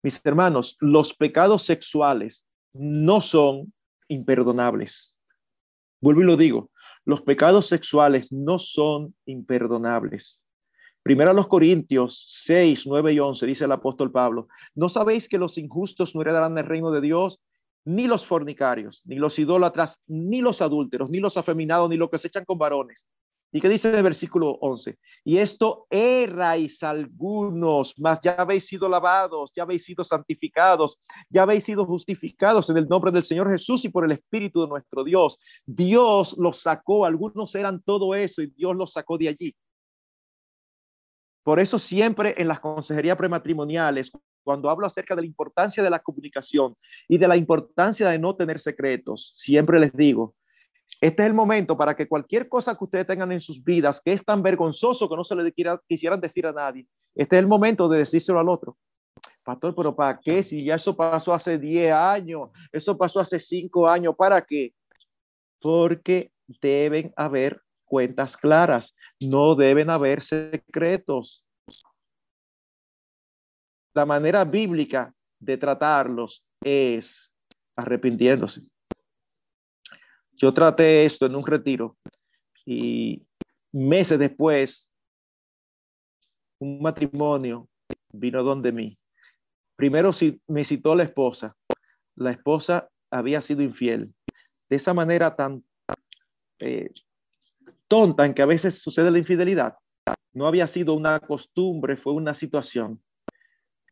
Mis hermanos, los pecados sexuales no son imperdonables. Vuelvo y lo digo, los pecados sexuales no son imperdonables. Primero a los Corintios 6, 9 y 11 dice el apóstol Pablo, ¿no sabéis que los injustos no heredarán el reino de Dios? Ni los fornicarios, ni los idólatras, ni los adúlteros, ni los afeminados, ni los que se echan con varones, ¿Y qué dice el versículo 11? Y esto erráis algunos, mas ya habéis sido lavados, ya habéis sido santificados, ya habéis sido justificados en el nombre del Señor Jesús y por el Espíritu de nuestro Dios. Dios los sacó, algunos eran todo eso y Dios los sacó de allí. Por eso siempre en las consejerías prematrimoniales, cuando hablo acerca de la importancia de la comunicación y de la importancia de no tener secretos, siempre les digo, este es el momento para que cualquier cosa que ustedes tengan en sus vidas que es tan vergonzoso que no se le quisieran decir a nadie, este es el momento de decírselo al otro. Pastor, pero ¿para qué? Si ya eso pasó hace 10 años, eso pasó hace 5 años, ¿para qué? Porque deben haber cuentas claras, no deben haber secretos. La manera bíblica de tratarlos es arrepintiéndose. Yo traté esto en un retiro y meses después, un matrimonio vino donde mí. Primero me citó la esposa. La esposa había sido infiel. De esa manera tan eh, tonta en que a veces sucede la infidelidad. No había sido una costumbre, fue una situación.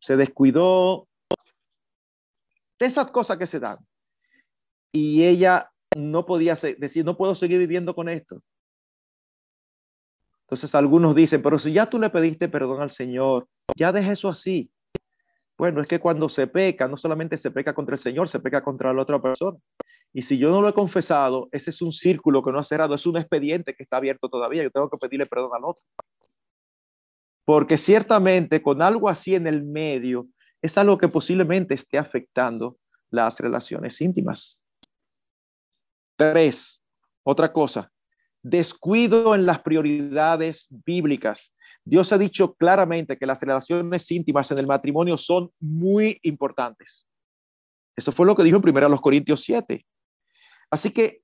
Se descuidó de esas cosas que se dan. Y ella no podía decir, no puedo seguir viviendo con esto. Entonces algunos dicen, pero si ya tú le pediste perdón al Señor, ya deja eso así. Bueno, es que cuando se peca, no solamente se peca contra el Señor, se peca contra la otra persona. Y si yo no lo he confesado, ese es un círculo que no ha cerrado, es un expediente que está abierto todavía. Yo tengo que pedirle perdón al otro. Porque ciertamente con algo así en el medio, es algo que posiblemente esté afectando las relaciones íntimas. Tres, otra cosa, descuido en las prioridades bíblicas. Dios ha dicho claramente que las relaciones íntimas en el matrimonio son muy importantes. Eso fue lo que dijo en 1 Corintios 7. Así que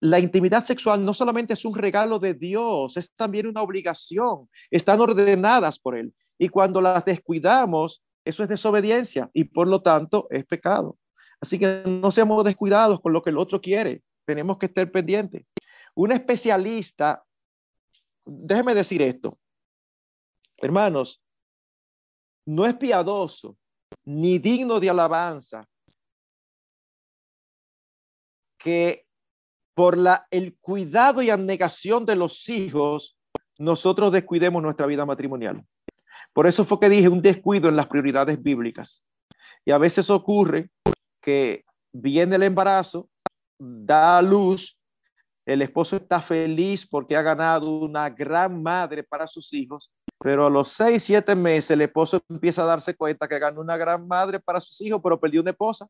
la intimidad sexual no solamente es un regalo de Dios, es también una obligación. Están ordenadas por Él. Y cuando las descuidamos, eso es desobediencia y por lo tanto es pecado. Así que no seamos descuidados con lo que el otro quiere tenemos que estar pendientes. Un especialista, déjeme decir esto, hermanos, no es piadoso ni digno de alabanza que por la, el cuidado y abnegación de los hijos, nosotros descuidemos nuestra vida matrimonial. Por eso fue que dije un descuido en las prioridades bíblicas. Y a veces ocurre que viene el embarazo da luz, el esposo está feliz porque ha ganado una gran madre para sus hijos, pero a los seis, siete meses el esposo empieza a darse cuenta que ganó una gran madre para sus hijos, pero perdió una esposa,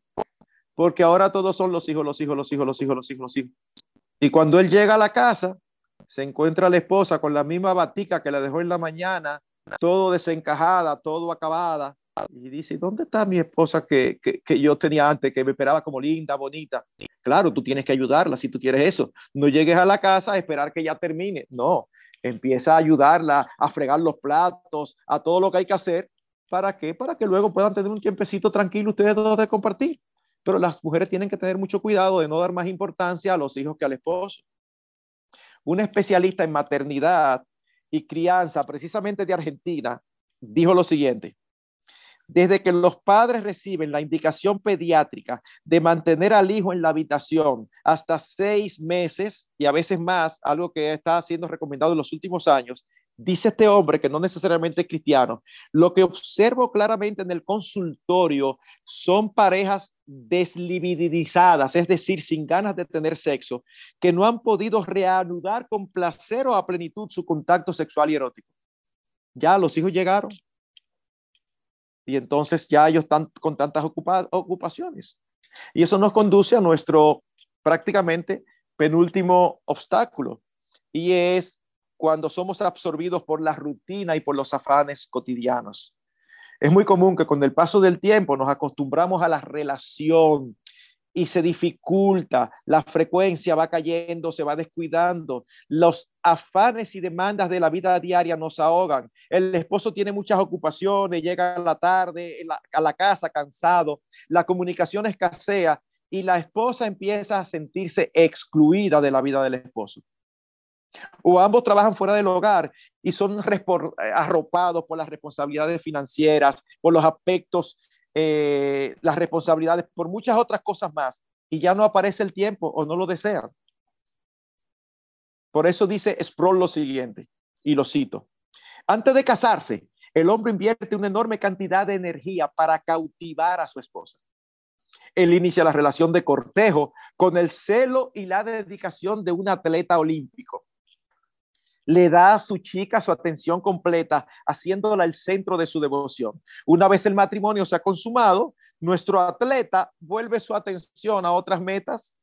porque ahora todos son los hijos, los hijos, los hijos, los hijos, los hijos, los hijos. Y cuando él llega a la casa, se encuentra la esposa con la misma batica que la dejó en la mañana, todo desencajada, todo acabada, y dice, ¿dónde está mi esposa que, que, yo tenía antes, que me esperaba como linda, bonita? Claro, tú tienes que ayudarla si tú quieres eso. No llegues a la casa a esperar que ya termine. No, empieza a ayudarla a fregar los platos, a todo lo que hay que hacer. ¿Para qué? Para que luego puedan tener un tiempecito tranquilo ustedes dos de compartir. Pero las mujeres tienen que tener mucho cuidado de no dar más importancia a los hijos que al esposo. Un especialista en maternidad y crianza, precisamente de Argentina, dijo lo siguiente. Desde que los padres reciben la indicación pediátrica de mantener al hijo en la habitación hasta seis meses y a veces más, algo que está siendo recomendado en los últimos años, dice este hombre que no necesariamente es cristiano, lo que observo claramente en el consultorio son parejas deslibidizadas, es decir, sin ganas de tener sexo, que no han podido reanudar con placer o a plenitud su contacto sexual y erótico. Ya los hijos llegaron, y entonces ya ellos están con tantas ocupaciones. Y eso nos conduce a nuestro prácticamente penúltimo obstáculo y es cuando somos absorbidos por la rutina y por los afanes cotidianos. Es muy común que con el paso del tiempo nos acostumbramos a la relación y se dificulta, la frecuencia va cayendo, se va descuidando, los afanes y demandas de la vida diaria nos ahogan. El esposo tiene muchas ocupaciones, llega a la tarde a la casa cansado, la comunicación escasea y la esposa empieza a sentirse excluida de la vida del esposo. O ambos trabajan fuera del hogar y son arropados por las responsabilidades financieras, por los aspectos eh, las responsabilidades, por muchas otras cosas más, y ya no aparece el tiempo o no lo desean. Por eso dice Sproul lo siguiente, y lo cito. Antes de casarse, el hombre invierte una enorme cantidad de energía para cautivar a su esposa. Él inicia la relación de cortejo con el celo y la dedicación de un atleta olímpico le da a su chica su atención completa, haciéndola el centro de su devoción. Una vez el matrimonio se ha consumado, nuestro atleta vuelve su atención a otras metas.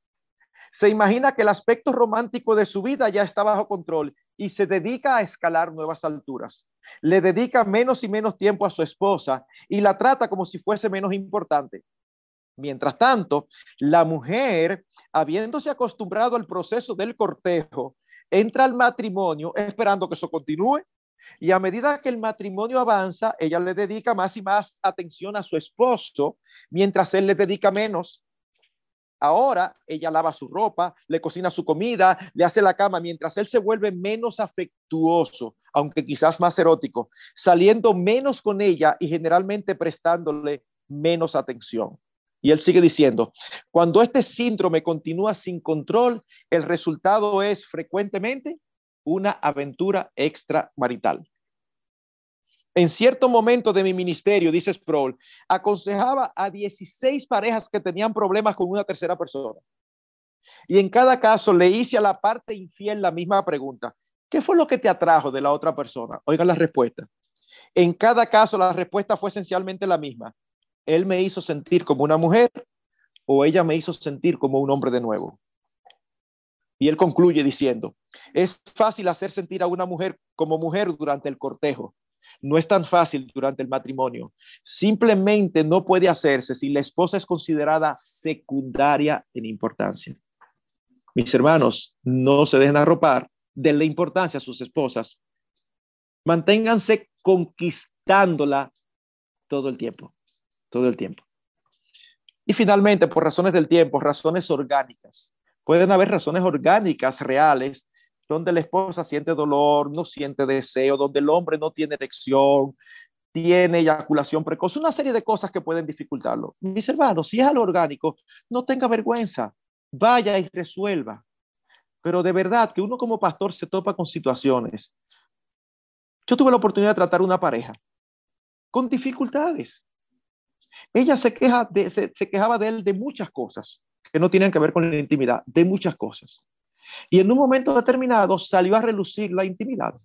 Se imagina que el aspecto romántico de su vida ya está bajo control y se dedica a escalar nuevas alturas. Le dedica menos y menos tiempo a su esposa y la trata como si fuese menos importante. Mientras tanto, la mujer, habiéndose acostumbrado al proceso del cortejo, entra al matrimonio esperando que eso continúe. Y a medida que el matrimonio avanza, ella le dedica más y más atención a su esposo, mientras él le dedica menos. Ahora ella lava su ropa, le cocina su comida, le hace la cama, mientras él se vuelve menos afectuoso, aunque quizás más erótico, saliendo menos con ella y generalmente prestándole menos atención. Y él sigue diciendo, cuando este síndrome continúa sin control, el resultado es frecuentemente una aventura extramarital. En cierto momento de mi ministerio, dice Sproul, aconsejaba a 16 parejas que tenían problemas con una tercera persona. Y en cada caso le hice a la parte infiel la misma pregunta. ¿Qué fue lo que te atrajo de la otra persona? Oiga la respuesta. En cada caso la respuesta fue esencialmente la misma él me hizo sentir como una mujer o ella me hizo sentir como un hombre de nuevo. Y él concluye diciendo, es fácil hacer sentir a una mujer como mujer durante el cortejo. No es tan fácil durante el matrimonio. Simplemente no puede hacerse si la esposa es considerada secundaria en importancia. Mis hermanos, no se dejen arropar de la importancia a sus esposas. Manténganse conquistándola todo el tiempo todo el tiempo. Y finalmente, por razones del tiempo, razones orgánicas. Pueden haber razones orgánicas reales donde la esposa siente dolor, no siente deseo, donde el hombre no tiene erección, tiene eyaculación precoz, una serie de cosas que pueden dificultarlo. Mis hermanos, si es algo orgánico, no tenga vergüenza, vaya y resuelva. Pero de verdad que uno como pastor se topa con situaciones. Yo tuve la oportunidad de tratar una pareja con dificultades. Ella se, queja de, se, quejaba de él de muchas cosas que no tienen que ver con la intimidad, de muchas cosas. Y en un momento determinado salió a relucir la intimidad.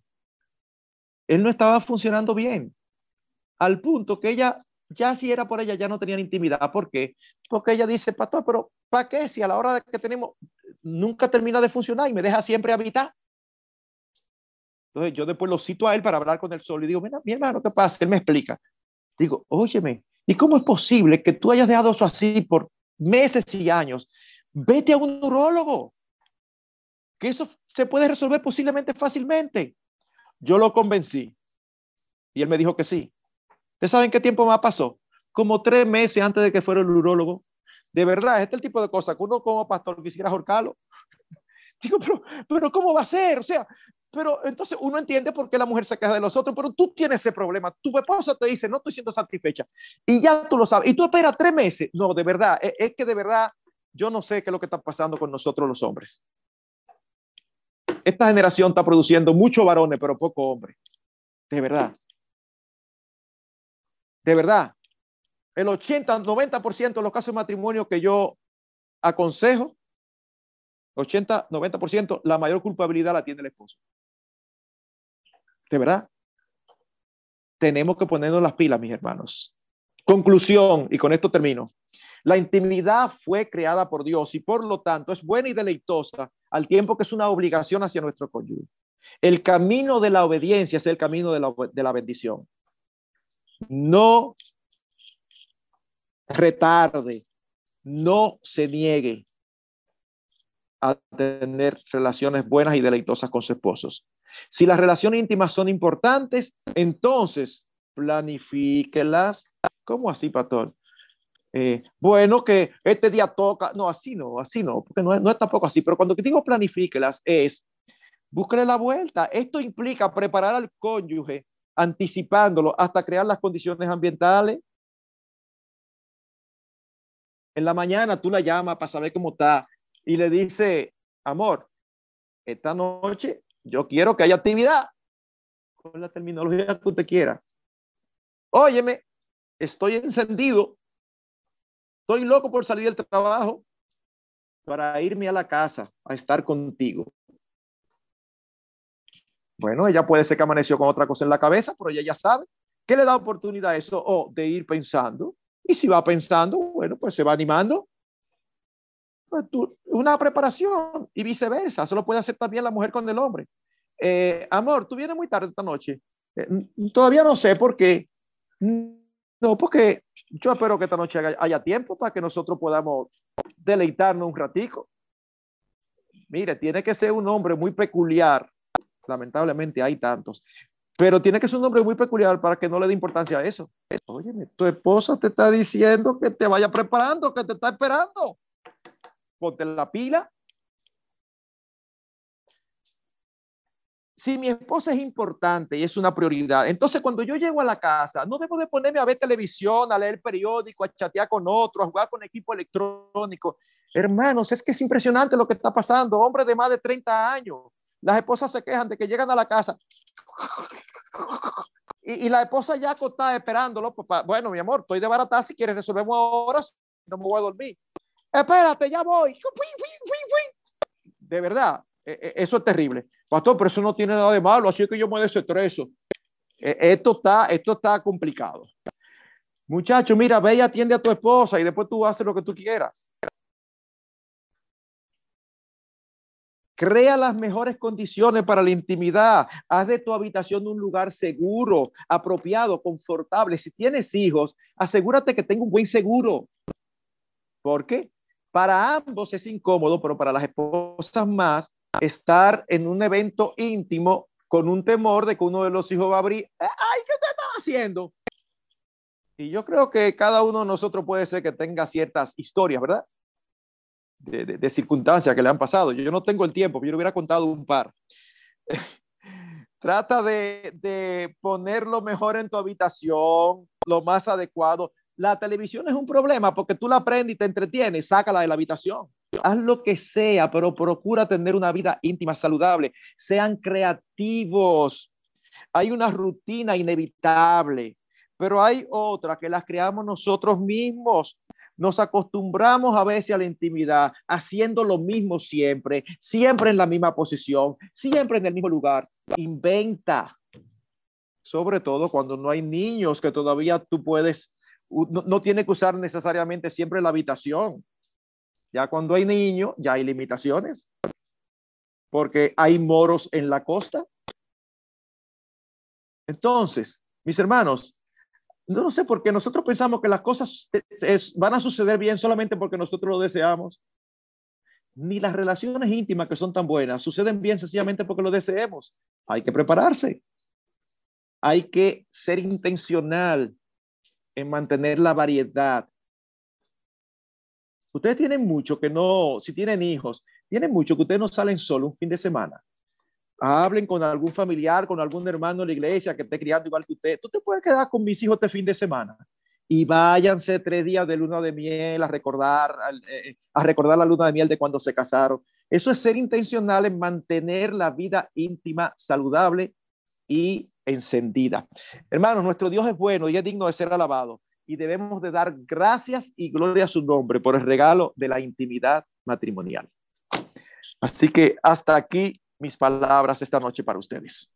Él no estaba funcionando bien, al punto que ella, ya si era por ella, ya no tenían intimidad. ¿Por qué? Porque ella dice, pastor, pero ¿para qué si a la hora que tenemos nunca termina de funcionar y me deja siempre habitar? Entonces yo después lo cito a él para hablar con él solo y digo, mira, mi hermano, ¿qué pasa? Él me explica. Digo, óyeme, ¿y cómo es posible que tú hayas dejado eso así por meses y años? Vete a un neurólogo, que eso se puede resolver posiblemente fácilmente. Yo lo convencí y él me dijo que sí. ¿Ustedes saben qué tiempo más pasó? Como tres meses antes de que fuera el neurólogo. De verdad, este es el tipo de cosas que uno como pastor quisiera ahorcarlo. Digo, pero, pero ¿cómo va a ser? O sea, pero entonces uno entiende por qué la mujer se queja de los otros, pero tú tienes ese problema. Tu esposa te dice, no estoy siendo satisfecha. Y ya tú lo sabes. Y tú esperas tres meses. No, de verdad, es, es que de verdad yo no sé qué es lo que está pasando con nosotros los hombres. Esta generación está produciendo muchos varones, pero poco hombres. De verdad. De verdad. El 80, 90% de los casos de matrimonio que yo aconsejo, 80, 90%, la mayor culpabilidad la tiene el esposo. De verdad. Tenemos que ponernos las pilas, mis hermanos. Conclusión, y con esto termino. La intimidad fue creada por Dios y por lo tanto es buena y deleitosa al tiempo que es una obligación hacia nuestro cónyuge. El camino de la obediencia es el camino de la, de la bendición. No retarde, no se niegue a tener relaciones buenas y deleitosas con sus esposos. Si las relaciones íntimas son importantes, entonces planifíquelas. ¿Cómo así, pastor? Eh, bueno, que este día toca. No, así no, así no, porque no es, no es tampoco así. Pero cuando digo planifíquelas es búsquele la vuelta. Esto implica preparar al cónyuge anticipándolo hasta crear las condiciones ambientales. En la mañana tú la llamas para saber cómo está y le dice, amor, esta noche yo quiero que haya actividad con la terminología que usted quiera. Óyeme, estoy encendido, estoy loco por salir del trabajo para irme a la casa a estar contigo. Bueno, ella puede ser que amaneció con otra cosa en la cabeza, pero ella ya sabe. ¿Qué le da oportunidad a eso? O de ir pensando. Y si va pensando, bueno, pues se va animando. Pues una preparación y viceversa. Eso lo puede hacer también la mujer con el hombre. Eh, amor, tú vienes muy tarde esta noche. Eh, todavía no sé por qué. No, porque yo espero que esta noche haya, tiempo para que nosotros podamos deleitarnos un ratico. Mire, tiene que ser un hombre muy peculiar lamentablemente hay tantos, pero tiene que ser un nombre muy peculiar para que no le dé importancia a eso. Oye, tu esposa te está diciendo que te vaya preparando, que te está esperando. Ponte la pila. Si mi esposa es importante y es una prioridad, entonces cuando yo llego a la casa, no debo de ponerme a ver televisión, a leer periódico, a chatear con otros, a jugar con equipo electrónico. Hermanos, es que es impresionante lo que está pasando. Hombre de más de 30 años las esposas se quejan de que llegan a la casa y, la esposa ya acostada esperándolo. Bueno, mi amor, estoy de barata, si quieres resolvemos ahora, no me voy a dormir. Espérate, ya voy. De verdad, e, e, eso es terrible. Pastor, pero eso no tiene nada de malo, así que yo me desestreso. E, esto está, esto está complicado. Muchacho, mira, ve y atiende a tu esposa y después tú haces lo que tú quieras. Crea las mejores condiciones para la intimidad. Haz de tu habitación un lugar seguro, apropiado, confortable. Si tienes hijos, asegúrate que tenga un buen seguro. ¿Por qué? Para ambos es incómodo, pero para las esposas más, estar en un evento íntimo con un temor de que uno de los hijos va a abrir. ¡Ay, qué te estás haciendo! Y yo creo que cada uno de nosotros puede ser que tenga ciertas historias, ¿verdad? de, circunstancias que le han pasado. Yo, no tengo el tiempo, yo le hubiera contado un par. Trata de, de ponerlo mejor en tu habitación, lo más adecuado. La televisión es un problema porque tú la prendes y te entretienes, sácala de la habitación. Haz lo que sea, pero procura tener una vida íntima, saludable. Sean creativos. Hay una rutina inevitable, pero hay otra que las creamos nosotros mismos nos acostumbramos a veces a la intimidad haciendo lo mismo siempre, siempre en la misma posición, siempre en el mismo lugar. Inventa, sobre todo cuando no hay niños que todavía tú puedes, no, no tiene que usar necesariamente siempre la habitación. Ya cuando hay niños, ya hay limitaciones, porque hay moros en la costa Entonces, mis hermanos, no sé por qué nosotros pensamos que las cosas van a suceder bien solamente porque nosotros lo deseamos. Ni las relaciones íntimas que son tan buenas suceden bien sencillamente porque lo deseemos. Hay que prepararse. Hay que ser intencional en mantener la variedad. Ustedes tienen mucho que no, si tienen hijos, tienen mucho que ustedes no salen solo un fin de semana. Hablen con algún familiar, con algún hermano de la iglesia que esté criando igual que usted. Tú te puedes quedar con mis hijos este fin de semana y váyanse tres días de luna de miel a recordar, eh, a recordar la luna de miel de cuando se casaron. Eso es ser intencional en mantener la vida íntima saludable y encendida. Hermanos, nuestro Dios es bueno y es digno de ser alabado y debemos de dar gracias y gloria a su nombre por el regalo de la intimidad matrimonial. Así que hasta aquí mis palabras esta noche para ustedes.